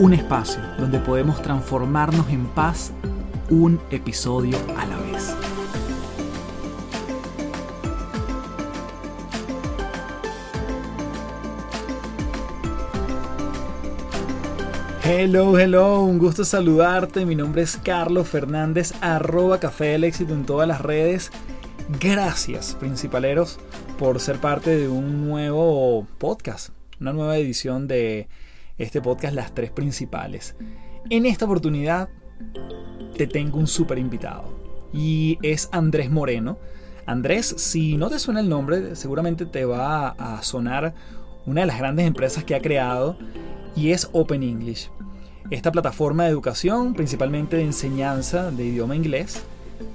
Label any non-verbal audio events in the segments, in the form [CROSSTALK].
Un espacio donde podemos transformarnos en paz un episodio a la vez. Hello, hello, un gusto saludarte. Mi nombre es Carlos Fernández, arroba Café del Éxito en todas las redes. Gracias, principaleros, por ser parte de un nuevo podcast, una nueva edición de este podcast Las Tres Principales. En esta oportunidad te tengo un súper invitado y es Andrés Moreno. Andrés, si no te suena el nombre, seguramente te va a sonar una de las grandes empresas que ha creado y es Open English. Esta plataforma de educación, principalmente de enseñanza de idioma inglés,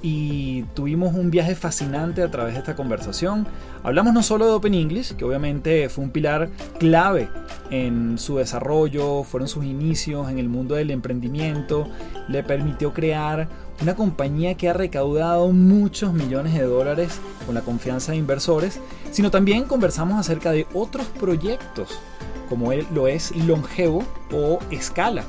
y tuvimos un viaje fascinante a través de esta conversación. Hablamos no solo de Open English, que obviamente fue un pilar clave en su desarrollo, fueron sus inicios en el mundo del emprendimiento, le permitió crear una compañía que ha recaudado muchos millones de dólares con la confianza de inversores, sino también conversamos acerca de otros proyectos como lo es Longevo o Escala.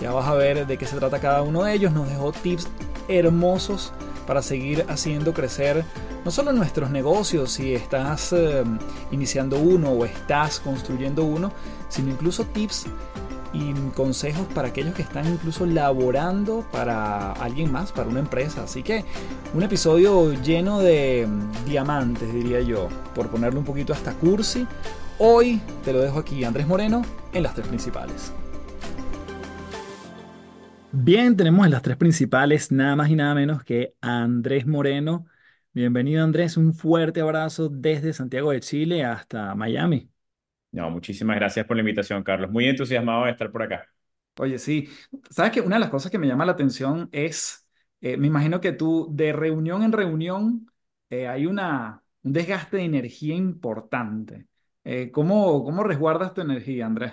Ya vas a ver de qué se trata cada uno de ellos. Nos dejó tips hermosos para seguir haciendo crecer no solo nuestros negocios si estás eh, iniciando uno o estás construyendo uno, sino incluso tips y consejos para aquellos que están incluso laborando para alguien más, para una empresa. Así que un episodio lleno de mm, diamantes, diría yo, por ponerle un poquito hasta cursi, Hoy te lo dejo aquí, Andrés Moreno, en las tres principales. Bien, tenemos en las tres principales nada más y nada menos que Andrés Moreno. Bienvenido Andrés, un fuerte abrazo desde Santiago de Chile hasta Miami. No, muchísimas gracias por la invitación, Carlos. Muy entusiasmado de estar por acá. Oye, sí, sabes que una de las cosas que me llama la atención es, eh, me imagino que tú de reunión en reunión eh, hay una, un desgaste de energía importante. Eh, ¿cómo, cómo resguardas tu energía, Andrés?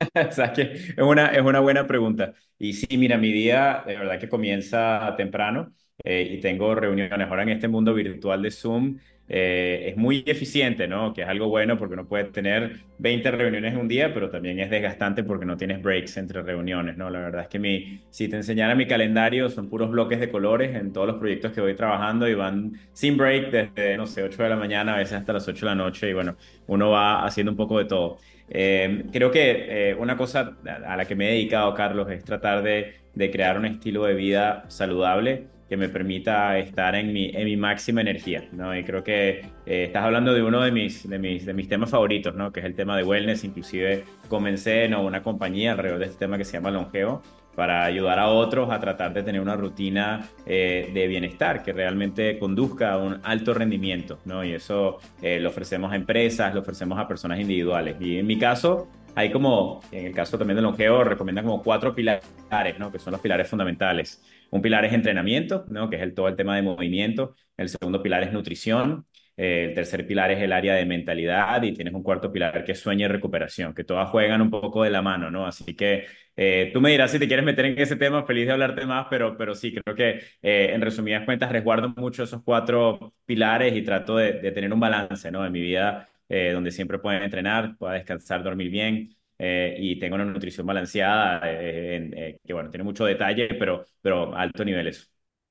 [LAUGHS] Es una, es una buena pregunta. Y sí, mira, mi día de verdad que comienza temprano eh, y tengo reuniones. Ahora en este mundo virtual de Zoom eh, es muy eficiente, ¿no? Que es algo bueno porque uno puede tener 20 reuniones en un día, pero también es desgastante porque no tienes breaks entre reuniones, ¿no? La verdad es que mi, si te enseñara mi calendario, son puros bloques de colores en todos los proyectos que voy trabajando y van sin break desde, no sé, 8 de la mañana, a veces hasta las 8 de la noche y bueno, uno va haciendo un poco de todo. Eh, creo que eh, una cosa a la que me he dedicado, Carlos, es tratar de, de crear un estilo de vida saludable que me permita estar en mi, en mi máxima energía, ¿no? Y creo que eh, estás hablando de uno de mis, de, mis, de mis temas favoritos, ¿no? Que es el tema de wellness. Inclusive comencé ¿no? una compañía alrededor de este tema que se llama Longevo para ayudar a otros a tratar de tener una rutina eh, de bienestar que realmente conduzca a un alto rendimiento, ¿no? Y eso eh, lo ofrecemos a empresas, lo ofrecemos a personas individuales. Y en mi caso, hay como, en el caso también de Longevo, recomiendan como cuatro pilares, ¿no? Que son los pilares fundamentales. Un pilar es entrenamiento, ¿no? que es el, todo el tema de movimiento. El segundo pilar es nutrición. Eh, el tercer pilar es el área de mentalidad y tienes un cuarto pilar que es sueño y recuperación, que todas juegan un poco de la mano, ¿no? Así que eh, tú me dirás si te quieres meter en ese tema, feliz de hablarte más, pero, pero sí, creo que eh, en resumidas cuentas resguardo mucho esos cuatro pilares y trato de, de tener un balance, ¿no? En mi vida donde siempre pueda entrenar, pueda descansar, dormir bien, eh, y tengo una nutrición balanceada, eh, eh, que bueno, tiene mucho detalle, pero, pero alto nivel eso.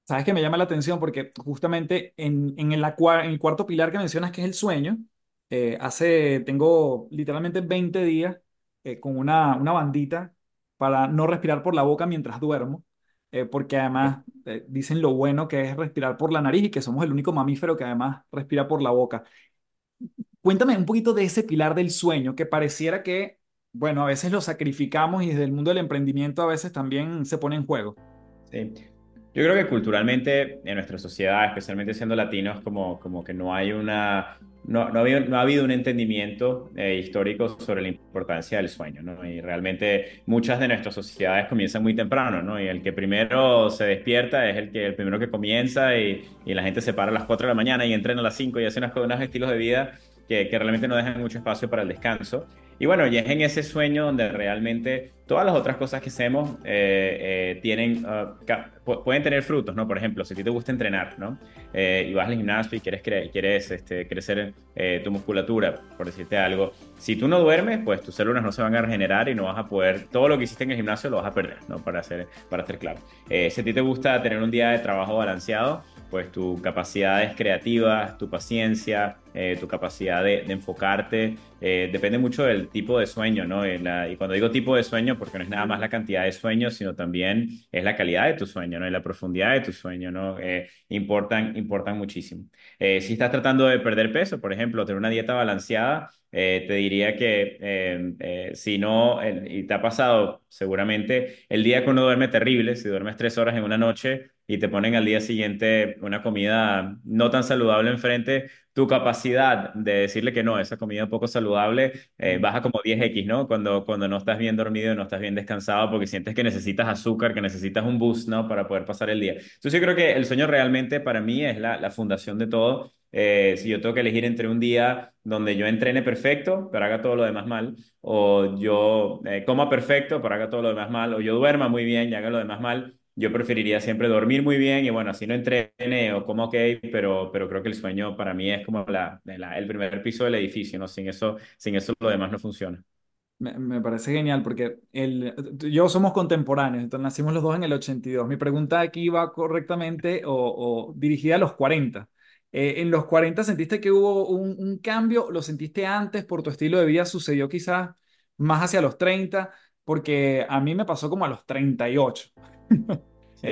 Sabes que me llama la atención porque justamente en, en, el, en el cuarto pilar que mencionas, que es el sueño, hace, tengo literalmente 20 días con una, una bandita para no respirar por la boca mientras duermo, porque además dicen lo bueno que es respirar por la nariz y que somos el único mamífero que además respira por la boca. Cuéntame un poquito de ese pilar del sueño, que pareciera que bueno, a veces lo sacrificamos y desde el mundo del emprendimiento a veces también se pone en juego. Sí. Yo creo que culturalmente en nuestra sociedad, especialmente siendo latinos, como, como que no hay una, no, no, ha, habido, no ha habido un entendimiento eh, histórico sobre la importancia del sueño, ¿no? Y realmente muchas de nuestras sociedades comienzan muy temprano, ¿no? Y el que primero se despierta es el, que, el primero que comienza y, y la gente se para a las 4 de la mañana y entrena a las 5 y hace unas, unos estilos de vida que, que realmente no dejan mucho espacio para el descanso. Y bueno, y es en ese sueño donde realmente todas las otras cosas que hacemos eh, eh, tienen, uh, pueden tener frutos, ¿no? Por ejemplo, si a ti te gusta entrenar, ¿no? Eh, y vas al gimnasio y quieres, cre quieres este, crecer tu musculatura, por decirte algo, si tú no duermes, pues tus células no se van a regenerar y no vas a poder, todo lo que hiciste en el gimnasio lo vas a perder, ¿no? Para ser, para ser claro. si a ti te gusta tener un día de trabajo balanceado, pues tus capacidades creativas, tu paciencia, eh, tu capacidad de, enfocarte, eh, depende mucho del tipo de sueño, ¿no? y cuando digo tipo de sueño, porque no es nada más la cantidad de sueños, sino también es la calidad de tu sueño, ¿no? Y la profundidad de tu sueño, ¿no? Eh, importan, importan muchísimo. si estás tratando de perder peso, por ejemplo, tener una dieta balanceada, te diría que si no, y te ha pasado seguramente, el día que uno duerme terrible, si duermes tres horas en una noche, y te ponen al día siguiente una comida no tan saludable enfrente, tu capacidad de decirle que no, esa comida poco saludable eh, baja como 10x, ¿no? Cuando, cuando no estás bien dormido, no estás bien descansado, porque sientes que necesitas azúcar, que necesitas un boost, ¿no? Para poder pasar el día. Entonces yo creo que el sueño realmente para mí es la, la fundación de todo. Eh, si yo tengo que elegir entre un día donde yo entrene perfecto, pero haga todo lo demás mal, o yo eh, coma perfecto, pero haga todo lo demás mal, o yo duerma muy bien y haga lo demás mal, yo preferiría siempre dormir muy bien y bueno, así no entrene o como ok, pero, pero creo que el sueño para mí es como la, el primer piso del edificio, ¿no? Sin eso, sin eso lo demás no funciona. Me, parece genial porque el, yo somos contemporáneos, entonces nacimos los dos en el 82. Mi pregunta aquí va correctamente o, o dirigida a los 40. Eh, ¿En los 40 sentiste que hubo un, un cambio? ¿Lo sentiste antes por tu estilo de vida? ¿Sucedió quizás más hacia los 30? Porque a mí me pasó como a los 38. [LAUGHS]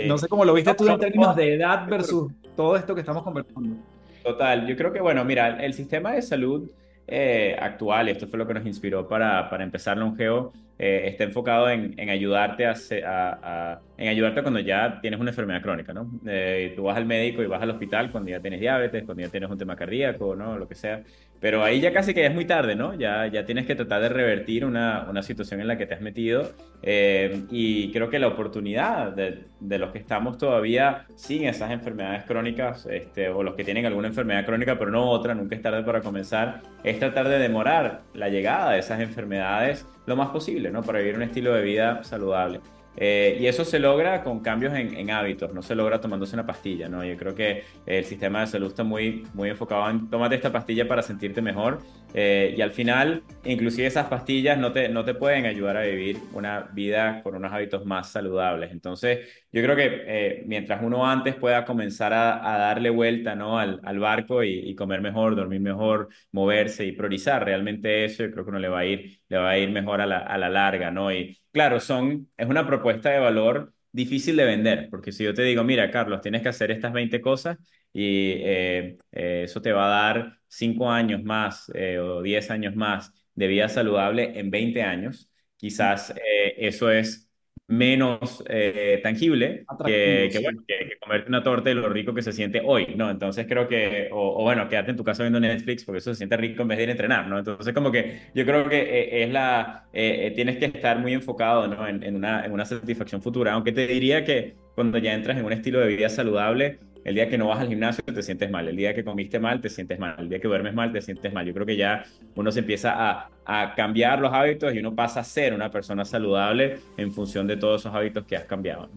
No sé cómo lo viste tú en términos de edad versus todo esto que estamos conversando. Total, yo creo que, bueno, mira, el sistema de salud eh, actual, esto fue lo que nos inspiró para, para empezar Longeo, eh, está enfocado en, en ayudarte a, a, en ayudarte cuando ya tienes una enfermedad crónica, ¿no? Eh, tú vas al médico y vas al hospital cuando ya tienes diabetes, cuando ya tienes un tema cardíaco, ¿no? Lo que sea. Pero ahí ya casi que es muy tarde, ¿no? Ya, ya tienes que tratar de revertir una, una situación en la que te has metido. Eh, y creo que la oportunidad de, de, los que estamos todavía sin esas enfermedades crónicas, este, o los que tienen alguna enfermedad crónica pero no otra, nunca es tarde para comenzar, es tratar de demorar la llegada de esas enfermedades lo más posible, ¿no? Para vivir un estilo de vida saludable. Eh, y eso se logra con cambios en, hábitos, no se logra tomándose una pastilla, ¿no? Yo creo que el sistema de salud está muy, muy enfocado en tómate esta pastilla para sentirte mejor eh, y al final, inclusive esas pastillas no te, no te pueden ayudar a vivir una vida con unos hábitos más saludables. Entonces, yo creo que eh, mientras uno antes pueda comenzar a, darle vuelta, ¿no? Al, al barco y, y, comer mejor, dormir mejor, moverse y priorizar realmente eso, yo creo que uno le va a ir, le va a ir mejor a la, a la larga, ¿no? Y claro, son, es una propuesta de valor difícil de vender, porque si yo te digo, mira, Carlos, tienes que hacer estas 20 cosas y eh, eh, eso te va a dar 5 años más eh, o 10 años más de vida saludable en 20 años, quizás eso es menos eh, tangible que, bueno, que, comerte una torta de lo rico que se siente hoy, ¿no? Entonces creo que, o, bueno, quédate en tu casa viendo Netflix porque eso se siente rico en vez de ir a entrenar, ¿no? Entonces como que yo creo que eh, es la, eh, tienes que estar muy enfocado, ¿no? En, en, una, en una satisfacción futura, aunque te diría que cuando ya entras en un estilo de vida saludable, el día que no vas al gimnasio te sientes mal, el día que comiste mal te sientes mal, el día que duermes mal te sientes mal. Yo creo que ya uno se empieza a, cambiar los hábitos y uno pasa a ser una persona saludable en función de todos esos hábitos que has cambiado.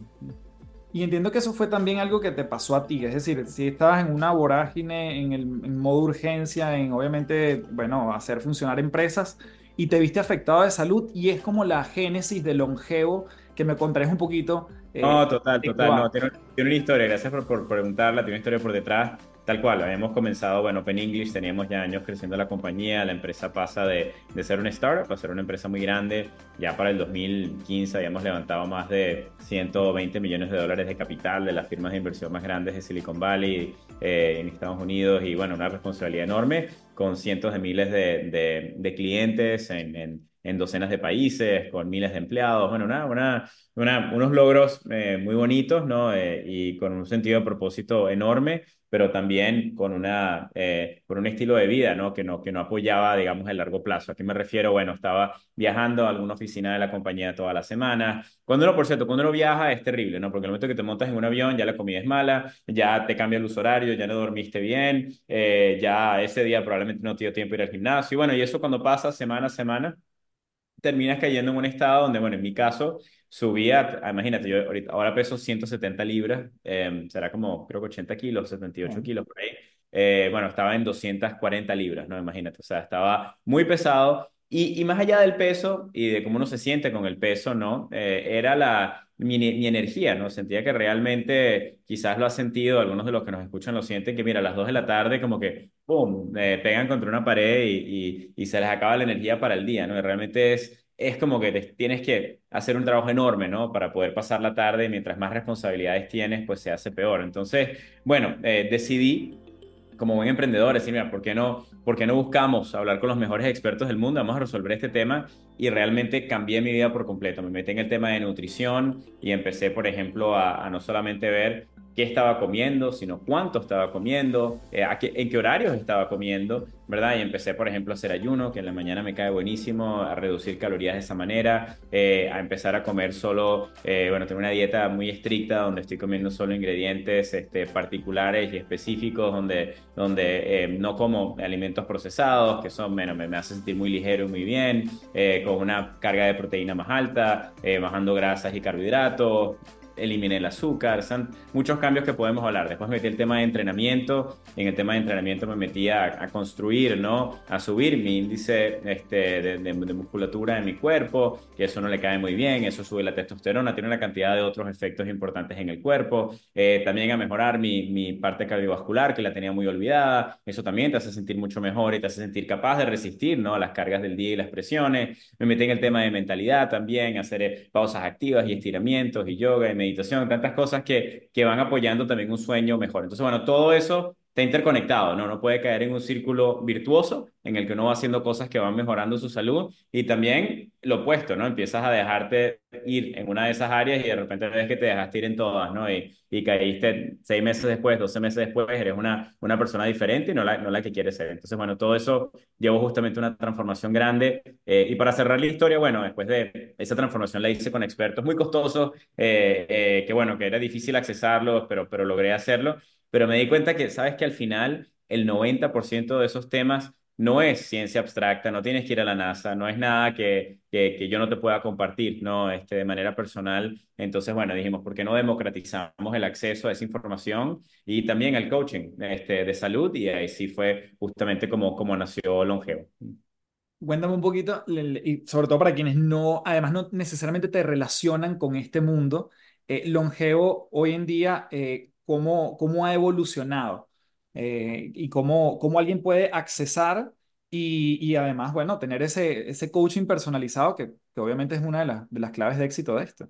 Y entiendo que eso fue también algo que te pasó a ti, es decir, si estabas en una vorágine, en el modo urgencia, en obviamente, bueno, hacer funcionar empresas y te viste afectado de salud y es como la génesis de longevo que me contaréis un poquito eh, no, total, total. No, tiene, una historia, gracias por, por, preguntarla, tiene una historia por detrás. Tal cual, habíamos comenzado, bueno, Open English, teníamos ya años creciendo la compañía, la empresa pasa de, de ser una startup a ser una empresa muy grande. Ya para el 2015 habíamos levantado más de 120 millones de dólares de capital de las firmas de inversión más grandes de Silicon Valley eh, en Estados Unidos y bueno, una responsabilidad enorme con cientos de miles de, de, de clientes en, en en docenas de países, con miles de empleados. Bueno, una, una, una unos logros eh, muy bonitos, ¿no? Eh, y con un sentido de propósito enorme pero también con, una, eh, con un estilo de vida ¿no? Que, no, que no apoyaba, digamos, el largo plazo. ¿A qué me refiero? Bueno, estaba viajando a alguna oficina de la compañía toda la semana. Cuando uno, por cierto, cuando uno viaja es terrible, ¿no? Porque el momento que te montas en un avión ya la comida es mala, ya te cambia el uso horario, ya no dormiste bien, eh, ya ese día probablemente no te dio tiempo de ir al gimnasio. Y bueno, y eso cuando pasa semana a semana, terminas cayendo en un estado donde, bueno, en mi caso, subía, imagínate, yo ahorita, ahora peso 170 libras, em, será como creo que 80 kilos, 78 kilos por ahí. Eh, bueno, estaba en 240 libras, ¿no? Imagínate, o sea, estaba muy pesado. Y, y más allá del peso y de cómo uno se siente con el peso, ¿no? Eh, era la, mi, energía, ¿no? Sentía que realmente, quizás lo ha sentido, algunos de los que nos escuchan lo sienten, que mira, a las 2 de la tarde como que, ¡pum!, pegan contra una pared y, y, se les acaba la energía para el día, ¿no? Y realmente es es como que tienes que hacer un trabajo enorme, ¿no? Para poder pasar la tarde y mientras más responsabilidades tienes, pues se hace peor. Entonces, bueno, eh, decidí como buen emprendedor decir, mira, ¿por qué, no, ¿por qué no buscamos hablar con los mejores expertos del mundo? Vamos a resolver este tema y realmente cambié mi vida por completo. Me metí en el tema de nutrición y empecé, por ejemplo, a, a no solamente ver qué estaba comiendo, sino cuánto estaba comiendo, eh, en qué horarios estaba comiendo, ¿verdad? Y empecé, por ejemplo, a hacer ayuno, que en la mañana me cae buenísimo, a reducir calorías de esa manera, eh, a empezar a comer solo, eh, bueno, tengo una dieta muy estricta donde estoy comiendo solo ingredientes este, particulares y específicos, donde, donde no como alimentos procesados, que son, bueno, me, me hace sentir muy ligero y muy bien, con una carga de proteína más alta, bajando grasas y carbohidratos, eliminé el azúcar, son muchos cambios que podemos hablar. Después metí el tema de entrenamiento, en el tema de entrenamiento me metí a, construir, ¿no? A subir mi índice este, de, musculatura en mi cuerpo, que eso no le cae muy bien, eso sube la testosterona, tiene una cantidad de otros efectos importantes en el cuerpo, eh, también a mejorar mi, mi parte cardiovascular, que la tenía muy olvidada, eso también te hace sentir mucho mejor y te hace sentir capaz de resistir, ¿no? A las cargas del día y las presiones. Me metí en el tema de mentalidad también, hacer eh, pausas activas y estiramientos y yoga y meditación, tantas cosas que, que van apoyando también un sueño mejor. Entonces, bueno, todo eso está interconectado, ¿no? No puede caer en un círculo virtuoso en el que uno va haciendo cosas que van mejorando su salud y también lo opuesto, ¿no? Empiezas a dejarte ir en una de esas áreas y de repente ves que te dejaste ir en todas, ¿no? Y, y caíste seis meses después, doce meses después, eres una, una persona diferente y no la, no la que quieres ser. Entonces, bueno, todo eso llevó justamente una transformación grande. Eh, y para cerrar la historia, bueno, después de esa transformación la hice con expertos muy costosos, eh, eh, que bueno, que era difícil accesarlos, pero, pero logré hacerlo pero me di cuenta que, sabes que al final el 90% de esos temas no es ciencia abstracta, no tienes que ir a la NASA, no es nada que, que, yo no te pueda compartir, ¿no? Este, de manera personal. Entonces, bueno, dijimos, ¿por qué no democratizamos el acceso a esa información y también al coaching este, de salud? Y ahí sí fue justamente como, como nació Longevo. Cuéntame un poquito, y sobre todo para quienes no, además no necesariamente te relacionan con este mundo, eh, Longevo hoy en día, eh, cómo, cómo ha evolucionado eh, y cómo, cómo alguien puede accesar y, y, además, bueno, tener ese, ese coaching personalizado que, que obviamente es una de, las de las claves de éxito de esto.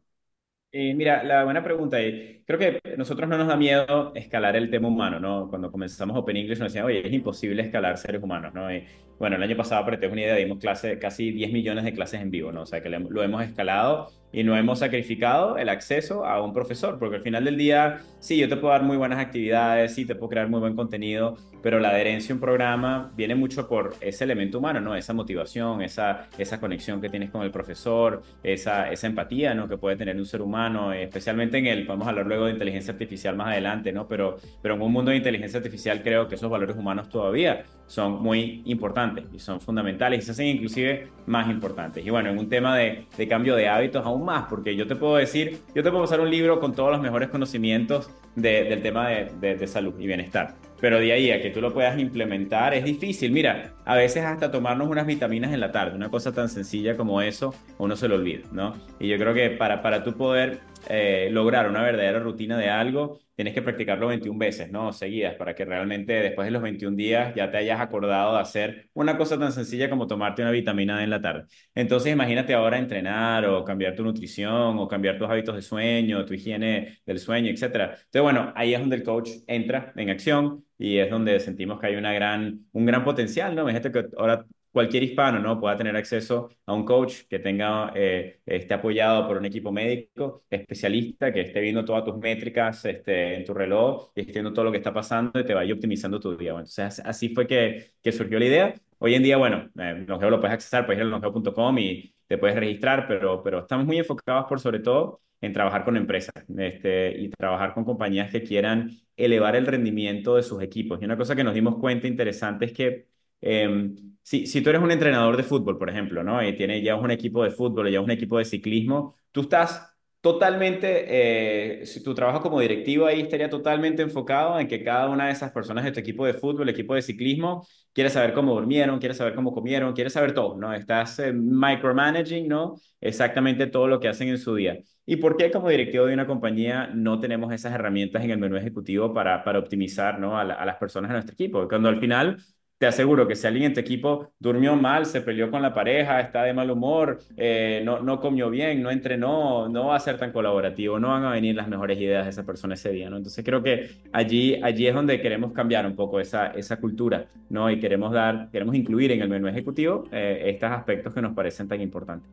Eh, mira, la buena pregunta es, creo que nosotros no nos da miedo escalar el tema humano, ¿no? Cuando comenzamos Open English nos decían, oye, es imposible escalar seres humanos, ¿no? Y, bueno, el año pasado, para tener una idea, dimos clase, casi 10 millones de clases en vivo, ¿no? O sea, que lo hemos escalado y no hemos sacrificado el acceso a un profesor, porque al final del día, sí, yo te puedo dar muy buenas actividades, sí, te puedo crear muy buen contenido, pero la adherencia a un programa viene mucho por ese elemento humano, ¿no? Esa motivación, esa, esa conexión que tienes con el profesor, esa, esa empatía, ¿no? Que puede tener un ser humano, especialmente en el, podemos hablar luego de inteligencia artificial más adelante, ¿no? Pero, pero en un mundo de inteligencia artificial creo que esos valores humanos todavía son muy importantes y son fundamentales y se hacen inclusive más importantes. Y bueno, en un tema de, de cambio de hábitos aún más, porque yo te puedo decir, yo te puedo pasar un libro con todos los mejores conocimientos del tema de, de, salud y bienestar, pero de ahí a que tú lo puedas implementar es difícil. Mira, a veces hasta tomarnos unas vitaminas en la tarde, una cosa tan sencilla como eso, uno se lo olvida, ¿no? Y yo creo que para, para tú poder eh, lograr una verdadera rutina de algo, tienes que practicarlo 21 veces, ¿no? Seguidas, para que realmente después de los 21 días ya te hayas acordado de hacer una cosa tan sencilla como tomarte una vitamina D en la tarde. Entonces, imagínate ahora entrenar o cambiar tu nutrición o cambiar tus hábitos de sueño, tu higiene del sueño, etc. Entonces, bueno, ahí es donde el coach entra en acción y es donde sentimos que hay una gran, un gran potencial, ¿no? Imagínate que ahora cualquier hispano, ¿no? Pueda tener acceso a un coach que tenga, eh, esté apoyado por un equipo médico especialista, que esté viendo todas tus métricas este, en tu reloj y esté viendo todo lo que está pasando y te vaya optimizando tu día. entonces, así fue que, que surgió la idea. Hoy en día, bueno, eh, Longeo lo puedes accesar, puedes ir a longeo.com y te puedes registrar, pero, pero estamos muy enfocados por sobre todo en trabajar con empresas este, y trabajar con compañías que quieran elevar el rendimiento de sus equipos. Y una cosa que nos dimos cuenta interesante es que em, si, si tú eres un entrenador de fútbol, por ejemplo, ¿no? y tienes, ya un equipo de fútbol ya un equipo de ciclismo, tú estás totalmente, eh, si tu trabajo como directivo ahí estaría totalmente enfocado en que cada una de esas personas de tu equipo de fútbol, equipo de ciclismo, quiere saber cómo durmieron, quiere saber cómo comieron, quiere saber todo, ¿no? Estás eh, micromanaging, ¿no? Exactamente todo lo que hacen en su día. ¿Y por qué como directivo de una compañía no tenemos esas herramientas en el menú ejecutivo para, para optimizar, ¿no? a, a las personas de nuestro equipo? Cuando al final te aseguro que si alguien en tu equipo durmió mal, se peleó con la pareja, está de mal humor, eh, no, no comió bien, no entrenó, no va a ser tan colaborativo, no van a venir las mejores ideas de esa persona ese día, ¿no? Entonces creo que allí, allí es donde queremos cambiar un poco esa, esa cultura, ¿no? Y queremos dar, queremos incluir en el menú ejecutivo eh, estos aspectos que nos parecen tan importantes.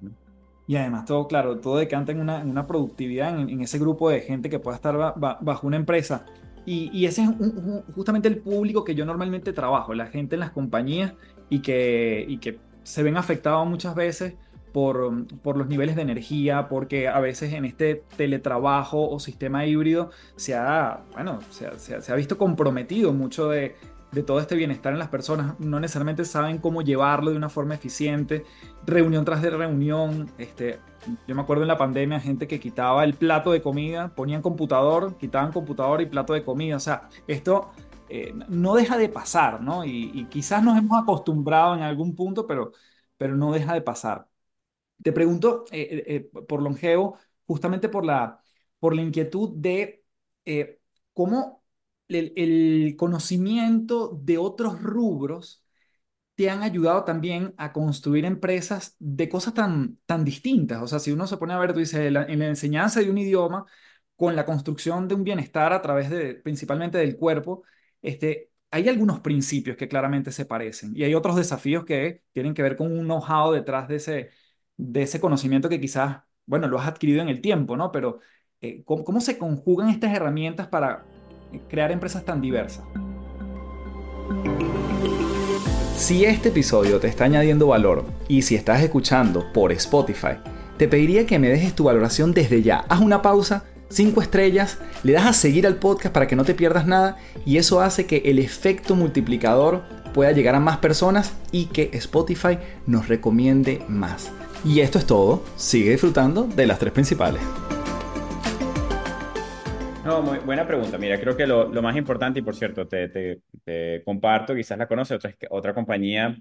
Y además todo, claro, todo decanta en una, una productividad, en, ese grupo de gente que pueda estar bajo una empresa y, ese es justamente el público que yo normalmente trabajo, la gente en las compañías y que, y que se ven afectados muchas veces por, por, los niveles de energía, porque a veces en este teletrabajo o sistema híbrido se ha, bueno, se, se ha visto comprometido mucho de, de todo este bienestar en las personas, no necesariamente saben cómo llevarlo de una forma eficiente, reunión tras de reunión, este, yo me acuerdo en la pandemia, gente que quitaba el plato de comida, ponían computador, quitaban computador y plato de comida. O sea, esto eh, no deja de pasar, ¿no? Y, quizás nos hemos acostumbrado en algún punto, pero, pero no deja de pasar. Te pregunto eh, eh, por longevo, justamente por la, por la inquietud de cómo el, conocimiento de otros rubros te han ayudado también a construir empresas de cosas tan, tan distintas. O sea, si uno se pone a ver, tú dices, en la, enseñanza de un idioma, con la construcción de un bienestar a través de, principalmente del cuerpo, este, hay algunos principios que claramente se parecen y hay otros desafíos que tienen que ver con un know-how detrás de ese, de ese conocimiento que quizás, bueno, lo has adquirido en el tiempo, ¿no? Pero, eh, ¿cómo se conjugan estas herramientas para crear empresas tan diversas? Si este episodio te está añadiendo valor y si estás escuchando por Spotify, te pediría que me dejes tu valoración desde ya. Haz una pausa, 5 estrellas, le das a seguir al podcast para que no te pierdas nada y eso hace que el efecto multiplicador pueda llegar a más personas y que Spotify nos recomiende más. Y esto es todo, sigue disfrutando de las tres principales. No, muy buena pregunta. Mira, creo que lo, más importante, y por cierto, te, comparto, quizás la conoce, otra, otra compañía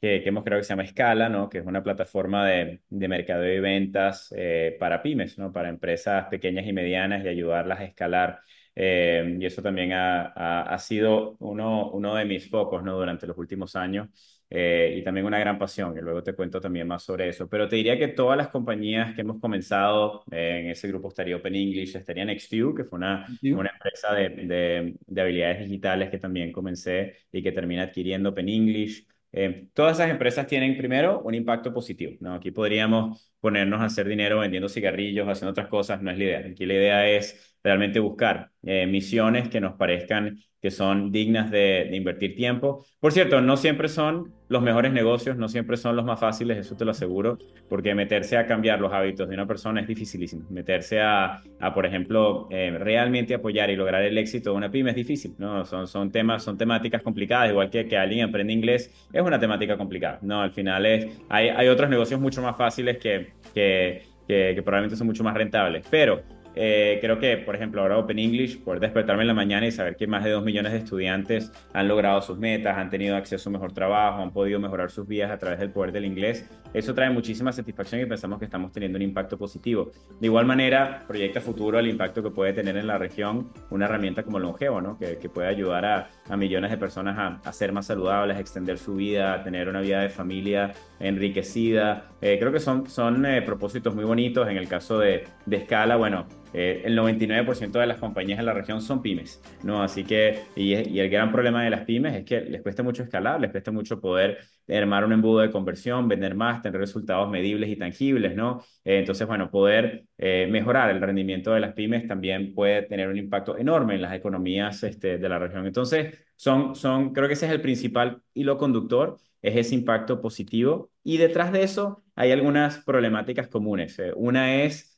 que, hemos creado que se llama Scala, ¿no? que es una plataforma de, de mercado y ventas eh, para pymes, ¿no? para empresas pequeñas y medianas y ayudarlas a escalar. Eh, y eso también ha, ha, ha, sido uno, uno de mis focos ¿no? durante los últimos años. Eh, y también una gran pasión, y luego te cuento también más sobre eso. Pero te diría que todas las compañías que hemos comenzado eh, en ese grupo estaría Open English, estaría NextView, que fue una, una empresa de, de, de, habilidades digitales que también comencé y que termina adquiriendo Open English. Eh, todas esas empresas tienen primero un impacto positivo. ¿no? Aquí podríamos ponernos a hacer dinero vendiendo cigarrillos, haciendo otras cosas, no es la idea. Aquí la idea es realmente buscar misiones que nos parezcan que son dignas de, invertir tiempo. Por cierto, no siempre son los mejores negocios, no siempre son los más fáciles, eso te lo aseguro, porque meterse a cambiar los hábitos de una persona es dificilísimo. Meterse a, a por ejemplo, eh, realmente apoyar y lograr el éxito de una pyme es difícil, ¿no? Son, son temas, son temáticas complicadas, igual que que alguien aprende inglés es una temática complicada, ¿no? Al final es, hay, hay otros negocios mucho más fáciles que, que, que, que probablemente son mucho más rentables, pero eh, creo que, por ejemplo, ahora Open English, poder despertarme en la mañana y saber que más de dos millones de estudiantes han logrado sus metas, han tenido acceso a mejor trabajo, han podido mejorar sus vidas a través del poder del inglés, eso trae muchísima satisfacción y pensamos que estamos teniendo un impacto positivo. De igual manera, proyecta futuro el impacto que puede tener en la región una herramienta como Longevo, ¿no? que, que puede ayudar a, a, millones de personas a, ser más saludables, a extender su vida, a tener una vida de familia enriquecida. Eh, creo que son, son eh, propósitos muy bonitos. En el caso de, de escala, bueno, eh, el 99% de las compañías en la región son pymes, ¿no? Así que, y, el gran problema de las pymes es que les cuesta mucho escalar, les cuesta mucho poder armar un embudo de conversión, vender más, tener resultados medibles y tangibles, ¿no? Eh, entonces, bueno, poder eh, mejorar el rendimiento de las pymes también puede tener un impacto enorme en las economías este, de la región. Entonces, son, son, creo que ese es el principal hilo conductor, es ese impacto positivo. Y detrás de eso hay algunas problemáticas comunes. Eh, una es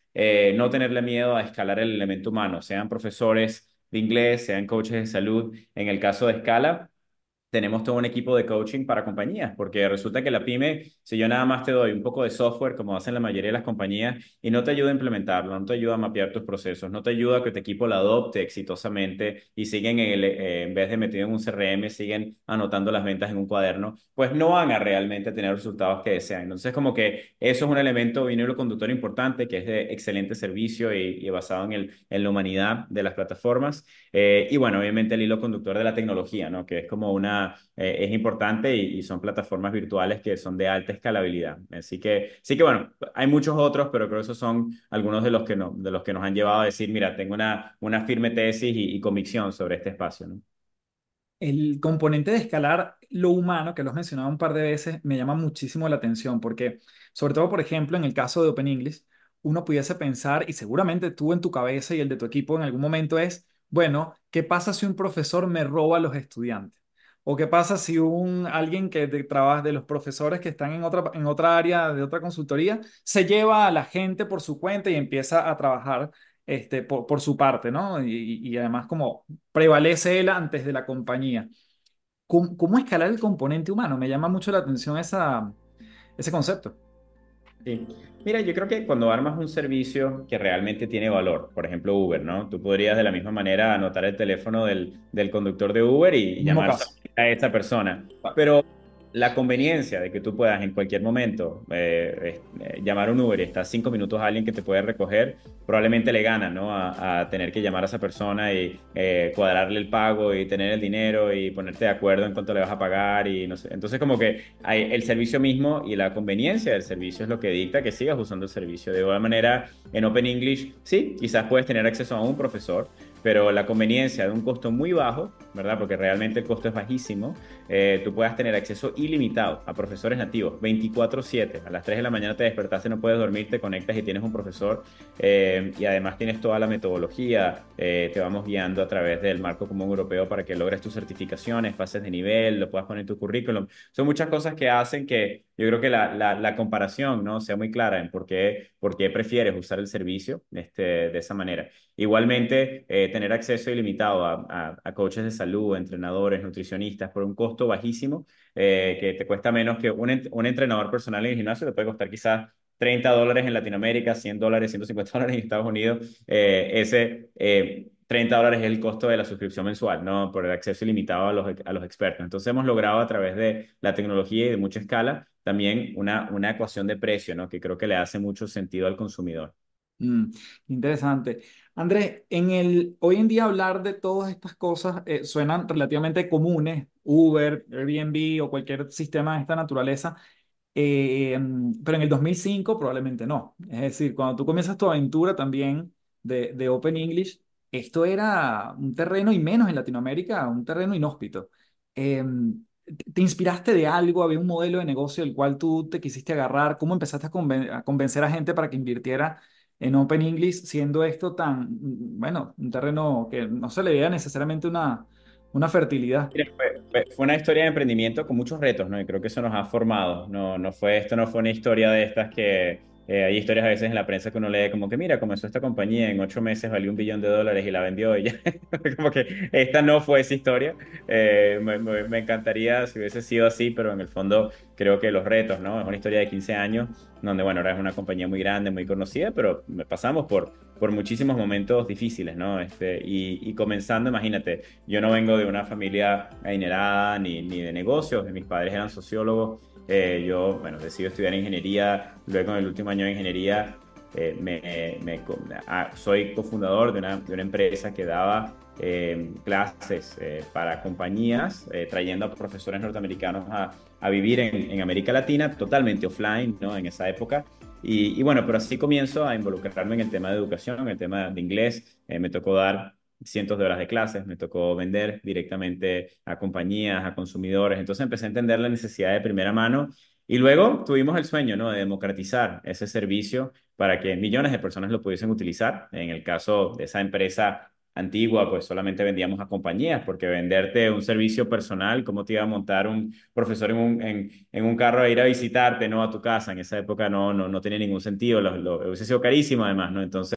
no tenerle miedo a escalar el elemento humano, sean profesores de inglés, sean coaches de salud. En el caso de escala, tenemos todo un equipo de coaching para compañías, porque resulta que la pyme, si yo nada más te doy un poco de software, como hacen la mayoría de las compañías, y no te ayuda a implementarlo, no te ayuda a mapear tus procesos, no te ayuda a que tu equipo lo adopte exitosamente y siguen, en, el, eh, en vez de metido en un CRM, siguen anotando las ventas en un cuaderno, pues no van a realmente tener resultados que desean. Entonces, como que eso es un elemento vinilo conductor importante, que es de excelente servicio y, basado en, el, en la humanidad de las plataformas. Eh, y bueno, obviamente el hilo conductor de la tecnología, ¿no? Que es como una eh, es importante y, son plataformas virtuales que son de alta escalabilidad. Así que, sí que bueno, hay muchos otros, pero creo que esos son algunos de los que, no, de los que nos han llevado a decir, mira, tengo una, una firme tesis y, convicción sobre este espacio. ¿no? El componente de escalar lo humano, que lo has mencionado un par de veces, me llama muchísimo la atención porque, sobre todo, por ejemplo, en el caso de Open English, uno pudiese pensar, y seguramente tú en tu cabeza y el de tu equipo en algún momento es, bueno, ¿qué pasa si un profesor me roba a los estudiantes? ¿O qué pasa si un, alguien que trabaja de los profesores que están en otra, en otra área de otra consultoría se lleva a la gente por su cuenta y empieza a trabajar este, por, su parte, ¿no? Y, además como prevalece él antes de la compañía. ¿Cómo, ¿Cómo, escalar el componente humano? Me llama mucho la atención esa, ese concepto. Sí. Mira, yo creo que cuando armas un servicio que realmente tiene valor, por ejemplo Uber, ¿no? Tú podrías de la misma manera anotar el teléfono del, del conductor de Uber y, llamar a esa persona. Pero la conveniencia de que tú puedas en cualquier momento eh, eh, llamar a un Uber y estás cinco minutos a alguien que te puede recoger, probablemente le gana, ¿no? A, tener que llamar a esa persona y eh, cuadrarle el pago y tener el dinero y ponerte de acuerdo en cuánto le vas a pagar y. Entonces como que hay, el servicio mismo y la conveniencia del servicio es lo que dicta que sigas usando el servicio. De igual manera, en Open English, sí, quizás puedes tener acceso a un profesor, pero la conveniencia de un costo muy bajo, ¿verdad? Porque realmente el costo es bajísimo, eh, tú puedas tener acceso ilimitado a profesores nativos, 24/7. A las 3 de la mañana te despertaste, no puedes dormir, te conectas y tienes un profesor eh, y además tienes toda la metodología, eh, te vamos guiando a través del marco común europeo para que logres tus certificaciones, pases de nivel, lo puedas poner en tu currículum. Son muchas cosas que hacen que yo creo que la, la, comparación no sea muy clara en por qué, por qué prefieres usar el servicio este, de esa manera. Igualmente, tener acceso ilimitado a, a, coaches de salud, entrenadores, nutricionistas por un costo bajísimo, eh, que te cuesta menos que un, un, entrenador personal en el gimnasio, te puede costar quizás 30 dólares en Latinoamérica, 100 dólares, 150 dólares en Estados Unidos. Eh, ese 30 eh, dólares es el costo de la suscripción mensual, ¿no? Por el acceso ilimitado a los, a los expertos. Entonces hemos logrado a través de la tecnología y de mucha escala también una, una ecuación de precio, ¿no? Que creo que le hace mucho sentido al consumidor. Mm, interesante. Andrés, en el, hoy en día hablar de todas estas cosas eh, suenan relativamente comunes, Uber, Airbnb o cualquier sistema de esta naturaleza, eh, pero en el 2005 probablemente no. Es decir, cuando tú comienzas tu aventura también de, de Open English, esto era un terreno, y menos en Latinoamérica, un terreno inhóspito. Em, ¿Te inspiraste de algo? ¿Había un modelo de negocio del cual tú te quisiste agarrar? ¿Cómo empezaste a, a convencer a gente para que invirtiera en Open English, siendo esto tan, bueno, un terreno que no se le veía necesariamente una, una fertilidad. Fue, fue, una historia de emprendimiento con muchos retos, ¿no? Y creo que eso nos ha formado. No, no fue, esto no fue una historia de estas que eh, hay historias a veces en la prensa que uno lee como que, mira, comenzó esta compañía, en ocho meses valió un billón de dólares y la vendió ya. [LAUGHS] como que esta no fue esa historia. Eh, me, me, encantaría si hubiese sido así, pero en el fondo creo que los retos, ¿no? Es una historia de 15 años donde, bueno, ahora es una compañía muy grande, muy conocida, pero pasamos por, por muchísimos momentos difíciles, ¿no? Este, y, y comenzando, imagínate, yo no vengo de una familia adinerada ni, ni de negocios, mis padres eran sociólogos. Eh, yo, bueno, decido estudiar ingeniería, luego en el último año de ingeniería eh, me, me, ah, soy cofundador de una, de una, empresa que daba eh, clases para compañías, trayendo a profesores norteamericanos a, a vivir en, en, América Latina, totalmente offline, ¿no? En esa época. Y, y, bueno, pero así comienzo a involucrarme en el tema de educación, en el tema de inglés. Eh, me tocó dar cientos de horas de clases, me tocó vender directamente a compañías, a consumidores. Entonces empecé a entender la necesidad de primera mano y luego tuvimos el sueño, ¿no? de democratizar ese servicio para que millones de personas lo pudiesen utilizar. En el caso de esa empresa antigua, pues solamente vendíamos a compañías, porque venderte un servicio personal, ¿cómo te iba a montar un profesor en un, en, en un carro a ir a visitarte, no a tu casa? En esa época no, no, no tenía ningún sentido, lo, lo, hubiese sido carísimo además, ¿no? Entonces,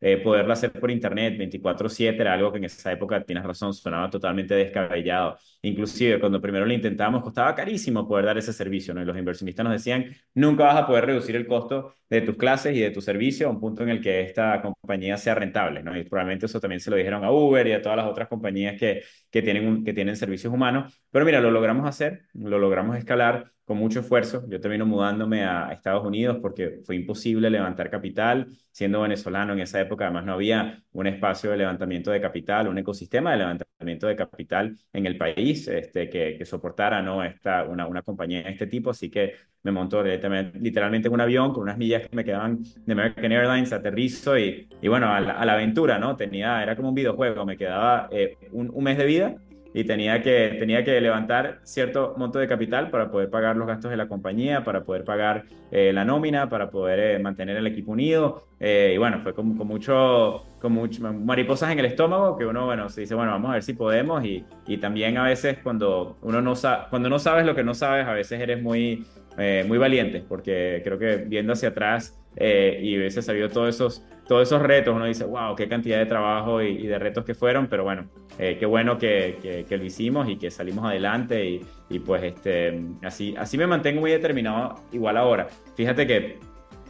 eh, poderlo hacer por internet 24/7 era algo que en esa época, tienes razón, sonaba totalmente descabellado. Inclusive cuando primero lo intentábamos, costaba carísimo poder dar ese servicio, ¿no? Y los inversionistas nos decían, nunca vas a poder reducir el costo de tus clases y de tu servicio a un punto en el que esta compañía sea rentable, ¿no? Y probablemente eso también se lo dijeron a Uber y a todas las otras compañías que, que, tienen, que tienen servicios humanos. Pero mira, lo logramos hacer, lo logramos escalar con mucho esfuerzo. Yo termino mudándome a Estados Unidos porque fue imposible levantar capital. Siendo venezolano en esa época, además no había un espacio de levantamiento de capital, un ecosistema de levantamiento de capital en el país este, que, soportara ¿no? Esta, una, una compañía de este tipo. Así que me montó literalmente en un avión con unas millas que me quedaban de American Airlines, aterrizo y, bueno, a la, aventura, ¿no? Tenía, era como un videojuego, me quedaba eh, un mes de vida y tenía que, tenía que levantar cierto monto de capital para poder pagar los gastos de la compañía, para poder pagar eh, la nómina, para poder eh, mantener el equipo unido. Eh, y bueno, fue con, con, mucho, con mucho mariposas en el estómago que uno, bueno, se dice, bueno, vamos a ver si podemos. Y, y también a veces cuando uno no, sabe, cuando no sabes lo que no sabes, a veces eres muy, muy valiente, porque creo que viendo hacia atrás y hubiese sabido todos esos todos esos retos, uno dice, wow, qué cantidad de trabajo y, y de retos que fueron, pero bueno, eh, qué bueno que, que, que, lo hicimos y que salimos adelante y, y, pues este, así, así me mantengo muy determinado igual ahora. Fíjate que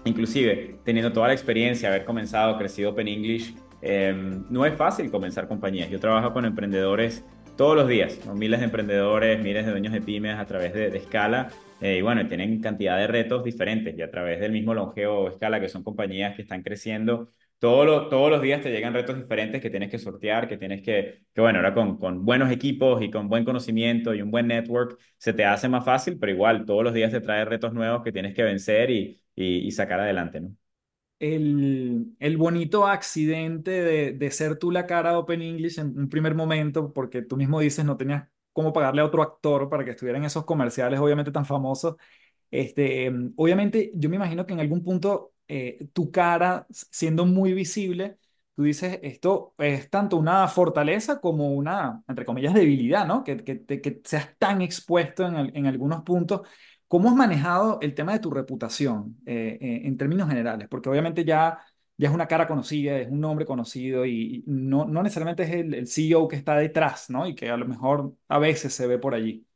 inclusive teniendo toda la experiencia, haber comenzado, crecido Open English, eh, no es fácil comenzar compañías. Yo trabajo con emprendedores todos los días, ¿no? miles de emprendedores, miles de dueños de pymes a través de, de Scala. Eh, y bueno, tienen cantidad de retos diferentes y a través del mismo Longeo o Scala, que son compañías que están creciendo, todo lo, todos los días te llegan retos diferentes que tienes que sortear, que tienes que, que bueno, ahora con, con buenos equipos y con buen conocimiento y un buen network se te hace más fácil, pero igual todos los días te trae retos nuevos que tienes que vencer y, y, y sacar adelante, ¿no? El, el, bonito accidente de, de, ser tú la cara de Open English en un primer momento, porque tú mismo dices no tenías cómo pagarle a otro actor para que estuviera en esos comerciales, obviamente tan famosos. Este, obviamente, yo me imagino que en algún punto eh, tu cara, siendo muy visible, tú dices, esto es tanto una fortaleza como una, entre comillas, debilidad, ¿no? Que, que, que seas tan expuesto en, en algunos puntos ¿Cómo has manejado el tema de tu reputación eh, eh, en términos generales? Porque obviamente ya, ya es una cara conocida, es un nombre conocido y, no, no necesariamente es el, el, CEO que está detrás, ¿no? Y que a lo mejor a veces se ve por allí.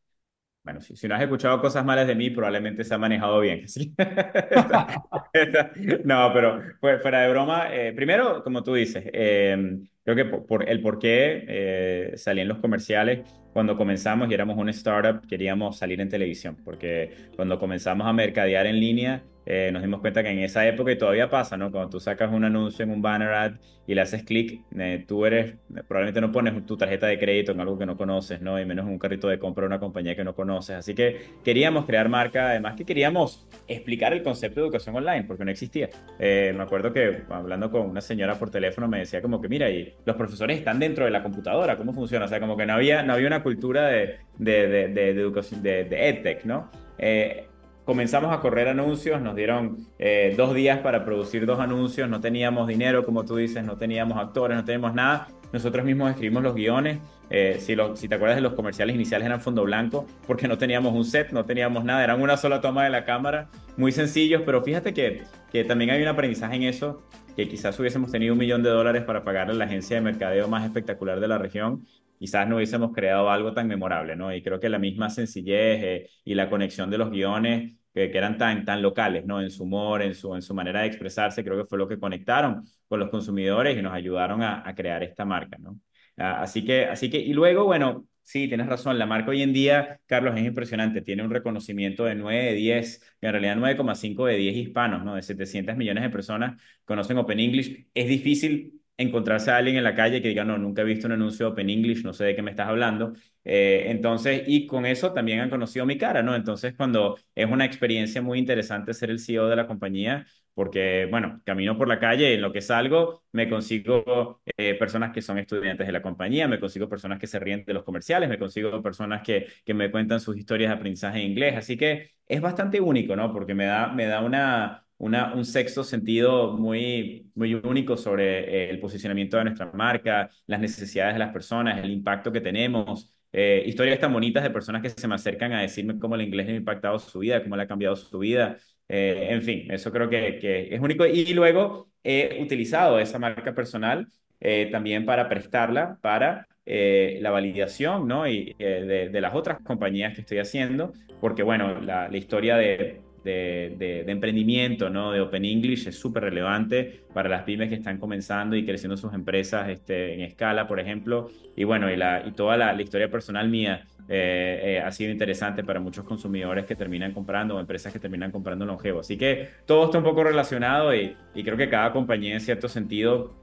Bueno, si, si no has escuchado cosas malas de mí, probablemente se ha manejado bien. [LAUGHS] ¿sí? [LAUGHS] no, pero fuera de broma, eh, primero, como tú dices, eh, creo que por, el por qué eh, salí en los comerciales cuando comenzamos y éramos una startup, queríamos salir en televisión, porque cuando comenzamos a mercadear en línea, eh, nos dimos cuenta que en esa época, y todavía pasa, ¿no? Cuando tú sacas un anuncio en un banner ad y le haces clic, eh, tú eres, probablemente no pones tu tarjeta de crédito en algo que no conoces, ¿no? Y menos en un carrito de compra de una compañía que no conoces. Así que queríamos crear marca, además que queríamos explicar el concepto de educación online, porque no existía. Eh, me acuerdo que hablando con una señora por teléfono me decía como que, mira, y los profesores están dentro de la computadora, ¿cómo funciona? O sea, como que no había, no había una cultura de, de, de, de, educación, de, de EdTech, ¿no? Eh, comenzamos a correr anuncios, nos dieron eh, dos días para producir dos anuncios, no teníamos dinero, como tú dices, no teníamos actores, no teníamos nada. Nosotros mismos escribimos los guiones. Eh, si, lo, si, te acuerdas de los comerciales iniciales eran fondo blanco, porque no teníamos un set, no teníamos nada, eran una sola toma de la cámara, muy sencillos, pero fíjate que, que también hay un aprendizaje en eso, que quizás hubiésemos tenido un millón de dólares para pagarle a la agencia de mercadeo más espectacular de la región quizás no hubiésemos creado algo tan memorable, ¿no? Y creo que la misma sencillez eh, y la conexión de los guiones que, que, eran tan, tan locales, ¿no? En su humor, en su, en su manera de expresarse, creo que fue lo que conectaron con los consumidores y nos ayudaron a, a crear esta marca, ¿no? Uh, así que, así que, y luego, bueno, sí, tienes razón, la marca hoy en día, Carlos, es impresionante, tiene un reconocimiento de 9 de 10, en realidad 9,5 de 10 hispanos, ¿no? De 700 millones de personas conocen Open English. Es difícil encontrarse a alguien en la calle que diga, no, nunca he visto un anuncio de Open English, no sé de qué me estás hablando. Eh, entonces, y con eso también han conocido mi cara, ¿no? Entonces, cuando es una experiencia muy interesante ser el CEO de la compañía, porque, bueno, camino por la calle en lo que salgo me consigo eh, personas que son estudiantes de la compañía, me consigo personas que se ríen de los comerciales, me consigo personas que, que me cuentan sus historias de aprendizaje en inglés, así que es bastante único, ¿no? Porque me da, me da una, una, un sexto sentido muy, muy único sobre eh, el posicionamiento de nuestra marca, las necesidades de las personas, el impacto que tenemos. Eh, historias tan bonitas de personas que se me acercan a decirme cómo el inglés le ha impactado su vida, cómo le ha cambiado su vida. Eh, en fin, eso creo que, que, es único. Y luego he utilizado esa marca personal también para prestarla para la validación ¿no? y, de, las otras compañías que estoy haciendo, porque bueno, la historia de de, emprendimiento, ¿no? De Open English es súper relevante para las pymes que están comenzando y creciendo sus empresas este, en escala, por ejemplo. Y bueno, y, la, y toda la, historia personal mía eh, eh, ha sido interesante para muchos consumidores que terminan comprando o empresas que terminan comprando longevo. Así que todo está un poco relacionado y, y creo que cada compañía en cierto sentido,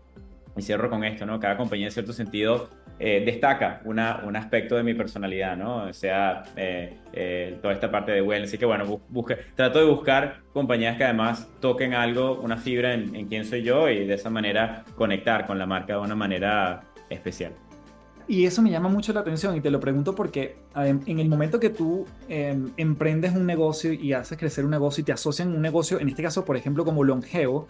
y cierro con esto, ¿no? Cada compañía en cierto sentido eh, destaca una, un aspecto de mi personalidad, ¿no? O sea, eh, eh, toda esta parte de wellness. Así que bueno, busque, trato de buscar compañías que además toquen algo, una fibra en, en quién soy yo y de esa manera conectar con la marca de una manera especial. Y eso me llama mucho la atención y te lo pregunto porque en el momento que tú em, emprendes un negocio y haces crecer un negocio y te asocian un negocio, en este caso, por ejemplo, como longevo,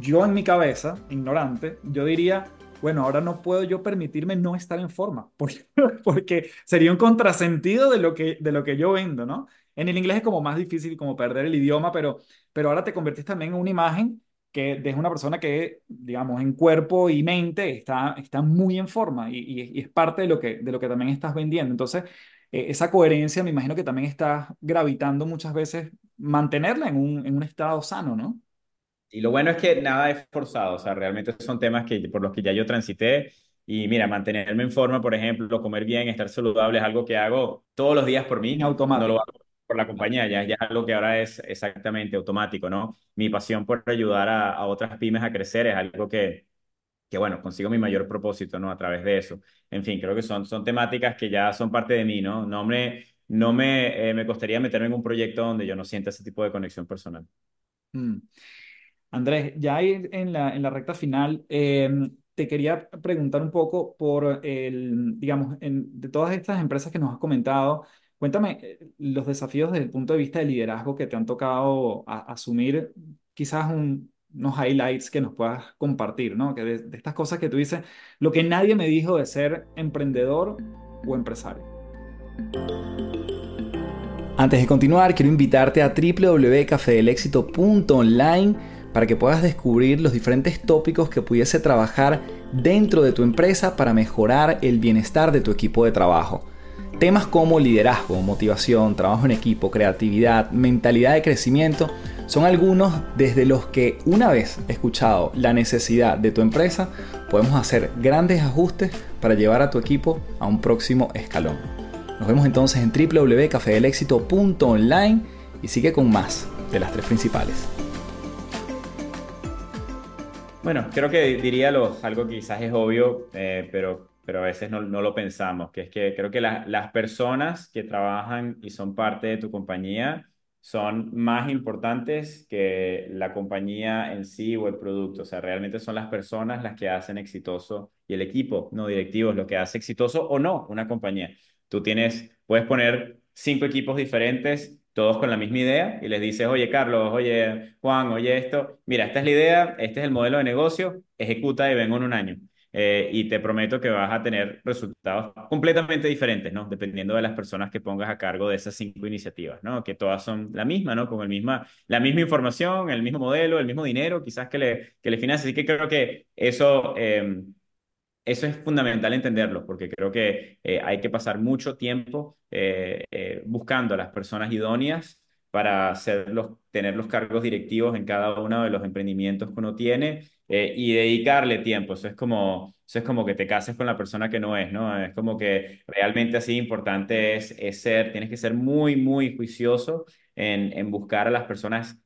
yo en mi cabeza, ignorante, yo diría, bueno, ahora no puedo yo permitirme no estar en forma, [LAUGHS] porque, sería un contrasentido de lo, que, de lo que yo vendo, ¿no? En el inglés es como más difícil como perder el idioma, pero, pero ahora te convertís también en una imagen que de una persona que, digamos, en cuerpo y mente está, está muy en forma y, es parte de lo, que, de lo que también estás vendiendo. Entonces, eh, esa coherencia me imagino que también estás gravitando muchas veces mantenerla en un, en un estado sano, ¿no? Y lo bueno es que nada es forzado, o sea, realmente son temas que, por los que ya yo transité. Y mira, mantenerme en forma, por ejemplo, comer bien, estar saludable es algo que hago todos los días por mí. automático. No lo hago por la compañía, ya, ya es algo que ahora es exactamente automático, ¿no? Mi pasión por ayudar a, a otras pymes a crecer es algo que, que, bueno, consigo mi mayor propósito, ¿no? A través de eso. En fin, creo que son, son temáticas que ya son parte de mí, ¿no? No me, no me, eh, me costaría meterme en un proyecto donde yo no sienta ese tipo de conexión personal. Mm. Andrés, ya en la, en la recta final, em, te quería preguntar un poco por el, digamos, de todas estas empresas que nos has comentado, cuéntame eh, los desafíos desde el punto de vista de liderazgo que te han tocado asumir, quizás unos highlights que nos puedas compartir, ¿no? Que de, estas cosas que tú dices, lo que nadie me dijo de ser emprendedor o empresario. Antes de continuar, quiero invitarte a www.cafedelexito.online para que puedas descubrir los diferentes tópicos que pudiese trabajar dentro de tu empresa para mejorar el bienestar de tu equipo de trabajo. Temas como liderazgo, motivación, trabajo en equipo, creatividad, mentalidad de crecimiento son algunos desde los que una vez escuchado la necesidad de tu empresa, podemos hacer grandes ajustes para llevar a tu equipo a un próximo escalón. Nos vemos entonces en www.cafedelexito.online y sigue con más de las tres principales. Bueno, creo que diría algo que quizás es obvio, eh, pero, pero a veces no, no, lo pensamos, que es que creo que las personas que trabajan y son parte de tu compañía son más importantes que la compañía en sí o el producto. O sea, realmente son las personas las que hacen exitoso y el equipo no directivo es lo que hace exitoso o no una compañía. Tú tienes, puedes poner cinco equipos diferentes todos con la misma idea y les dices, oye Carlos, oye Juan, oye esto, mira, esta es la idea, este es el modelo de negocio, ejecuta y vengo en un año. Eh, y te prometo que vas a tener resultados completamente diferentes, ¿no? Dependiendo de las personas que pongas a cargo de esas cinco iniciativas, ¿no? Que todas son la misma, ¿no? Con el misma, la misma información, el mismo modelo, el mismo dinero, quizás que le, que le financie. Así que creo que eso... Eh, eso es fundamental entenderlo, porque creo que eh, hay que pasar mucho tiempo eh, eh, buscando a las personas idóneas para tener los cargos directivos en cada uno de los emprendimientos que uno tiene y dedicarle tiempo. Eso es, como, eso es como que te cases con la persona que no es, ¿no? Es como que realmente así importante es, ser, tienes que ser muy, muy juicioso en buscar a las personas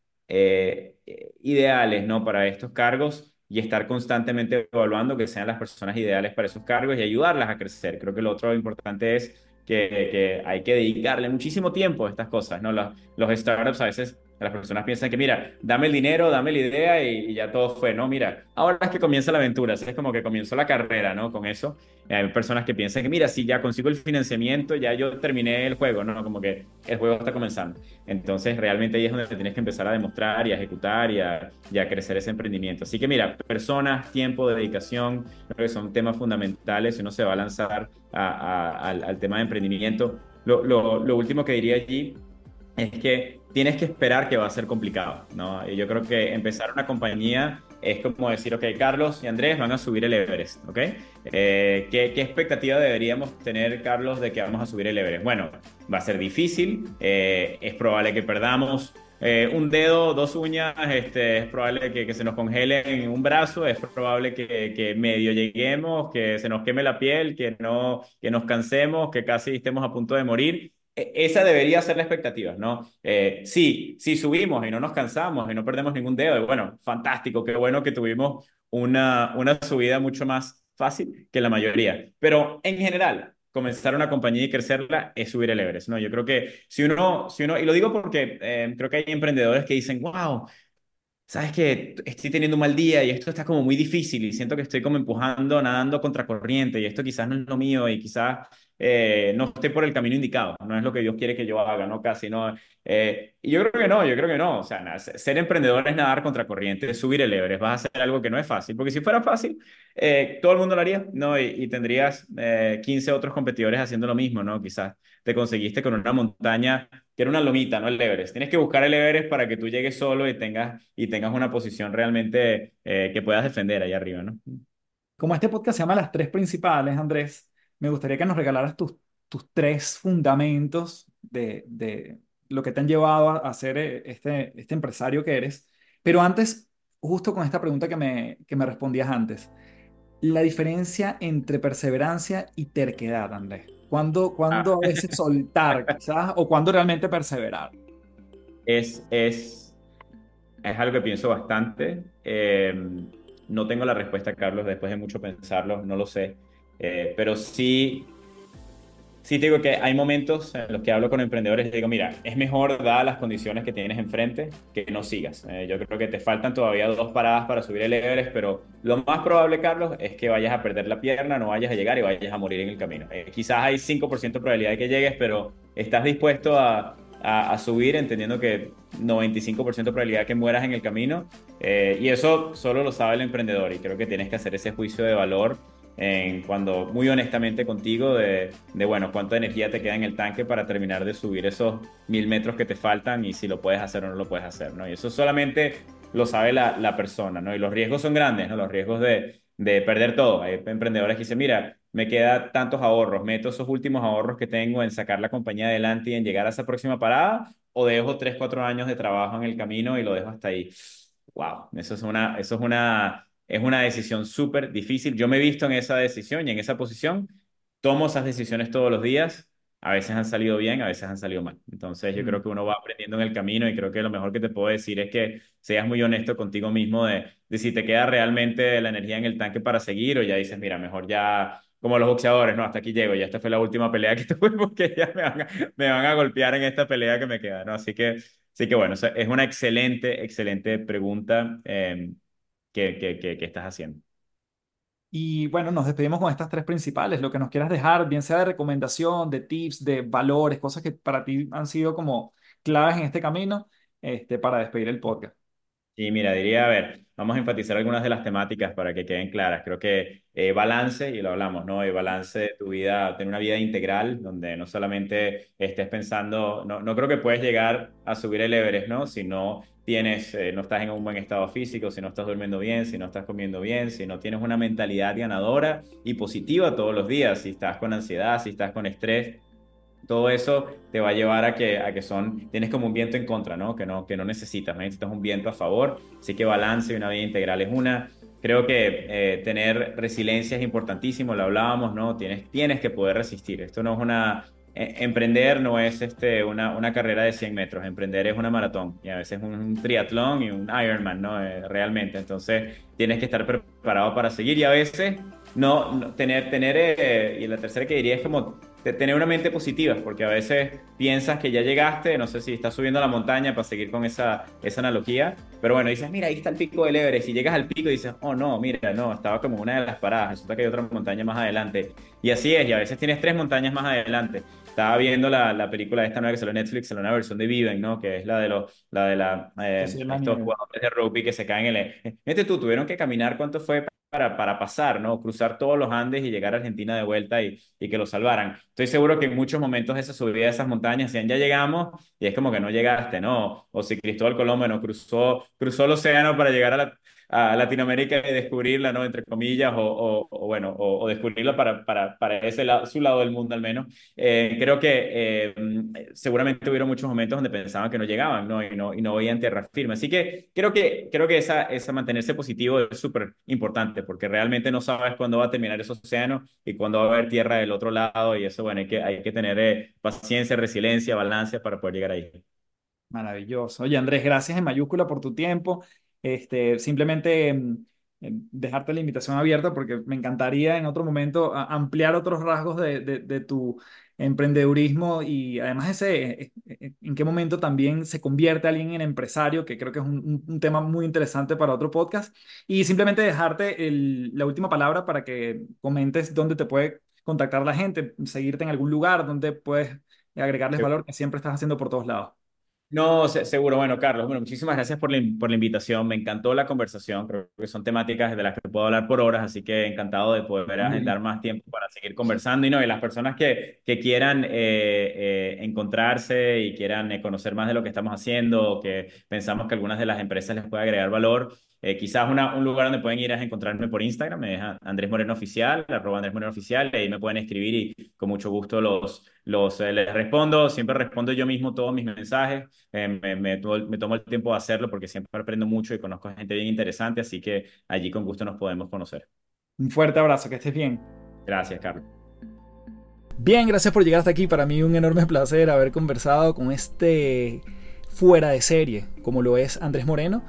ideales, ¿no? Para estos cargos y estar constantemente evaluando que sean las personas ideales para esos cargos y ayudarlas a crecer. Creo que lo otro importante es que, hay que dedicarle muchísimo tiempo a estas cosas, ¿no? Los, los startups a veces las personas piensan que, mira, dame el dinero, dame la idea y, ya todo fue, ¿no? Mira, ahora es que comienza la aventura, es como que comenzó la carrera, ¿no? Con eso. Hay personas que piensan que, mira, si ya consigo el financiamiento, ya yo terminé el juego, ¿no? Como que el juego está comenzando. Entonces, realmente ahí es donde tienes que empezar a demostrar y a ejecutar y a, crecer ese emprendimiento. Así que, mira, personas, tiempo, dedicación, creo que son temas fundamentales si uno se va a lanzar al, tema de emprendimiento. Lo, lo, lo último que diría allí es que tienes que esperar que va a ser complicado, ¿no? Y yo creo que empezar una compañía es como decir, ok, Carlos y Andrés van a subir el Everest, ¿ok? Eh, ¿qué, expectativa deberíamos tener, Carlos, de que vamos a subir el Everest? Bueno, va a ser difícil, eh, es probable que perdamos eh, un dedo, dos uñas, este, es probable que, se nos congele en un brazo, es probable que, que, medio lleguemos, que se nos queme la piel, que, no, que nos cansemos, que casi estemos a punto de morir. E, esa debería ser la expectativa, ¿no? Eh, sí, sí subimos y no nos cansamos y no perdemos ningún dedo, bueno, fantástico, qué bueno que tuvimos una, una subida mucho más fácil que la mayoría. Pero en general, comenzar una compañía y crecerla es subir el Everest, ¿no? Yo creo que si uno, si uno y lo digo porque eh, creo que hay emprendedores que dicen, wow, sabes que estoy teniendo un mal día y esto está como muy difícil y siento que estoy como empujando, nadando contra corriente y esto quizás no es lo mío y quizás eh, no esté por el camino indicado, no es lo que Dios quiere que yo haga, ¿no? Casi, ¿no? Eh, y yo creo que no, yo creo que no, o sea, ser emprendedor es nadar contra corriente, es subir el Everest, vas a hacer algo que no es fácil, porque si fuera fácil, eh, todo el mundo lo haría, ¿no? Y, tendrías 15 otros competidores haciendo lo mismo, ¿no? Quizás te conseguiste con una montaña que era una lomita, ¿no? El Everest. Tienes que buscar el Everest para que tú llegues solo y tengas, y tengas una posición realmente que puedas defender ahí arriba, ¿no? Como este podcast se llama Las Tres Principales, Andrés, me gustaría que nos regalaras tus, tus tres fundamentos de, de lo que te han llevado a, ser eh, este, este empresario que eres. Pero antes, justo con esta pregunta que me, que me respondías antes, la diferencia entre perseverancia y terquedad, Andrés. ¿Cuándo, cuándo ah. a veces [LAUGHS] soltar, quizás, o cuándo realmente perseverar? Es, es, es algo que pienso bastante. Em, no tengo la respuesta, Carlos, después de mucho pensarlo, no lo sé. Eh, pero sí, sí te digo que hay momentos en los que hablo con emprendedores y digo, mira, es mejor, dadas las condiciones que tienes enfrente, que no sigas. Eh, yo creo que te faltan todavía dos paradas para subir el Everest, pero lo más probable, Carlos, es que vayas a perder la pierna, no vayas a llegar y vayas a morir en el camino. Eh, quizás hay 5% de probabilidad de que llegues, pero estás dispuesto a, a, subir entendiendo que 95% de probabilidad que mueras en el camino. y eso solo lo sabe el emprendedor y creo que tienes que hacer ese juicio de valor en cuando muy honestamente contigo de, bueno, cuánta energía te queda en el tanque para terminar de subir esos mil metros que te faltan y si lo puedes hacer o no lo puedes hacer, ¿no? Y eso solamente lo sabe la, la persona, ¿no? Y los riesgos son grandes, ¿no? Los riesgos de, de perder todo. Hay emprendedores que dicen, mira, me queda tantos ahorros, meto esos últimos ahorros que tengo en sacar la compañía adelante y en llegar a esa próxima parada, o dejo tres, cuatro años de trabajo en el camino y lo dejo hasta ahí. Wow, eso es una, eso es una es una decisión súper difícil. Yo me he visto en esa decisión y en esa posición. Tomo esas decisiones todos los días. A veces han salido bien, a veces han salido mal. Entonces yo creo que uno va aprendiendo en el camino y creo que lo mejor que te puedo decir es que seas muy honesto contigo mismo de, de si te queda realmente la energía en el tanque para seguir o ya dices, mira, mejor ya como los boxeadores, no, hasta aquí llego, ya esta fue la última pelea que [LAUGHS] tuve porque ya me van a, me van a golpear en esta pelea que me queda, ¿no? Así que, sí que bueno, es una excelente, excelente pregunta. Eh, que, estás haciendo. Y bueno, nos despedimos con estas tres principales, lo que nos quieras dejar, bien sea de recomendación, de tips, de valores, cosas que para ti han sido como claves en este camino, este, para despedir el podcast. Sí, mira, diría, a ver, vamos a enfatizar algunas de las temáticas para que queden claras. Creo que eh, balance, y lo hablamos, ¿no? El balance de tu vida, tener una vida integral, donde no solamente estés pensando, no, no creo que puedes llegar a subir el Everest, ¿no? Si no tienes, eh, no estás en un buen estado físico, si no estás durmiendo bien, si no estás comiendo bien, si no tienes una mentalidad ganadora y positiva todos los días, si estás con ansiedad, si estás con estrés, todo eso te va a llevar a que, a que son, tienes como un viento en contra, ¿no? Que no, que no necesitas, necesitas un viento a favor, así que balance y una vida integral es una. Creo que eh, tener resiliencia es importantísimo, lo hablábamos, ¿no? Tienes, tienes que poder resistir. Esto no es una, emprender no es este, una, una, carrera de 100 metros, emprender es una maratón y a veces un, un triatlón y un Ironman, ¿no? Eh, realmente, entonces tienes que estar preparado para seguir y a veces no, tener, tener eh, y la tercera que diría es como tener una mente positiva, porque a veces piensas que ya llegaste, no sé si estás subiendo la montaña para seguir con esa, esa analogía, pero bueno, dices, mira, ahí está el pico del Everest, y llegas al pico y dices, oh no, mira, no, estaba como una de las paradas, resulta que hay otra montaña más adelante, y así es, y a veces tienes tres montañas más adelante, estaba viendo la, la película esta nueva que salió en Netflix, la nueva versión de Viven, ¿no? Que es la de los, la de la, eh, estos jugadores de rugby que se caen en el... Este tú, tuvieron que caminar, ¿cuánto fue para, para pasar, ¿no? Cruzar todos los Andes y llegar a Argentina de vuelta y, y que lo salvaran. Estoy seguro que en muchos momentos esa subida de esas montañas decían, ya llegamos, y es como que no llegaste, ¿no? O si Cristóbal Colombo no cruzó, cruzó el océano para llegar a la a Latinoamérica y descubrirla, ¿no? Entre comillas, o, o, bueno, o, descubrirla para, para, para ese lado, su lado del mundo al menos. Eh, creo que eh, seguramente hubieron muchos momentos donde pensaban que no llegaban, ¿no? Y no, y no veían tierra firme. Así que creo que, creo que esa, esa mantenerse positivo es súper importante, porque realmente no sabes cuándo va a terminar ese océano y cuándo va a haber tierra del otro lado, y eso, bueno, hay que, hay que tener eh, paciencia, resiliencia, balance para poder llegar ahí. Maravilloso. Oye, Andrés, gracias en mayúscula por tu tiempo. Este, simplemente mm, em, dejarte la invitación abierta porque me encantaría en otro momento ampliar otros rasgos de, de, tu emprendedurismo y además ese, eh, eh, en qué momento también se convierte alguien en empresario, que creo que es un, un tema muy interesante para otro podcast. Y simplemente dejarte el, la última palabra para que comentes dónde te puede contactar la gente, seguirte en algún lugar, donde puedes agregarles valor que siempre estás haciendo por todos lados. No, seguro. Bueno, Carlos, bueno, muchísimas gracias por la, por la invitación. Me encantó la conversación. Creo que son temáticas de las que puedo hablar por horas, así que encantado de poder agendar más tiempo para seguir conversando. Y no, y las personas que, que quieran eh, eh, encontrarse y quieran eh, conocer más de lo que estamos haciendo, que pensamos que algunas de las empresas les puede agregar valor, eh, quizás una, un lugar donde pueden ir es encontrarme por Instagram, me deja Andrés Moreno Oficial, arroba Andrés Moreno Oficial, y ahí me pueden escribir y con mucho gusto los, los eh, les respondo. Siempre respondo yo mismo todos mis mensajes. Eh, me, me, me, tomo el tiempo de hacerlo porque siempre aprendo mucho y conozco gente bien interesante, así que allí con gusto nos podemos conocer. Un fuerte abrazo, que estés bien. Gracias, Carlos. Bien, gracias por llegar hasta aquí. Para mí un enorme placer haber conversado con este fuera de serie, como lo es Andrés Moreno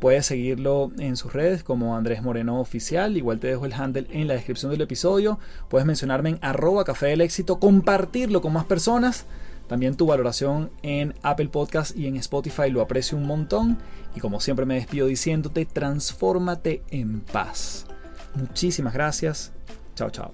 Puedes seguirlo en sus redes como Andrés Moreno Oficial. Igual te dejo el handle en la descripción del episodio. Puedes mencionarme en arroba café del éxito, compartirlo con más personas. También tu valoración en Apple Podcast y en Spotify lo aprecio un montón. Y como siempre me despido diciéndote, transfórmate en paz. Muchísimas gracias. Chao, chao.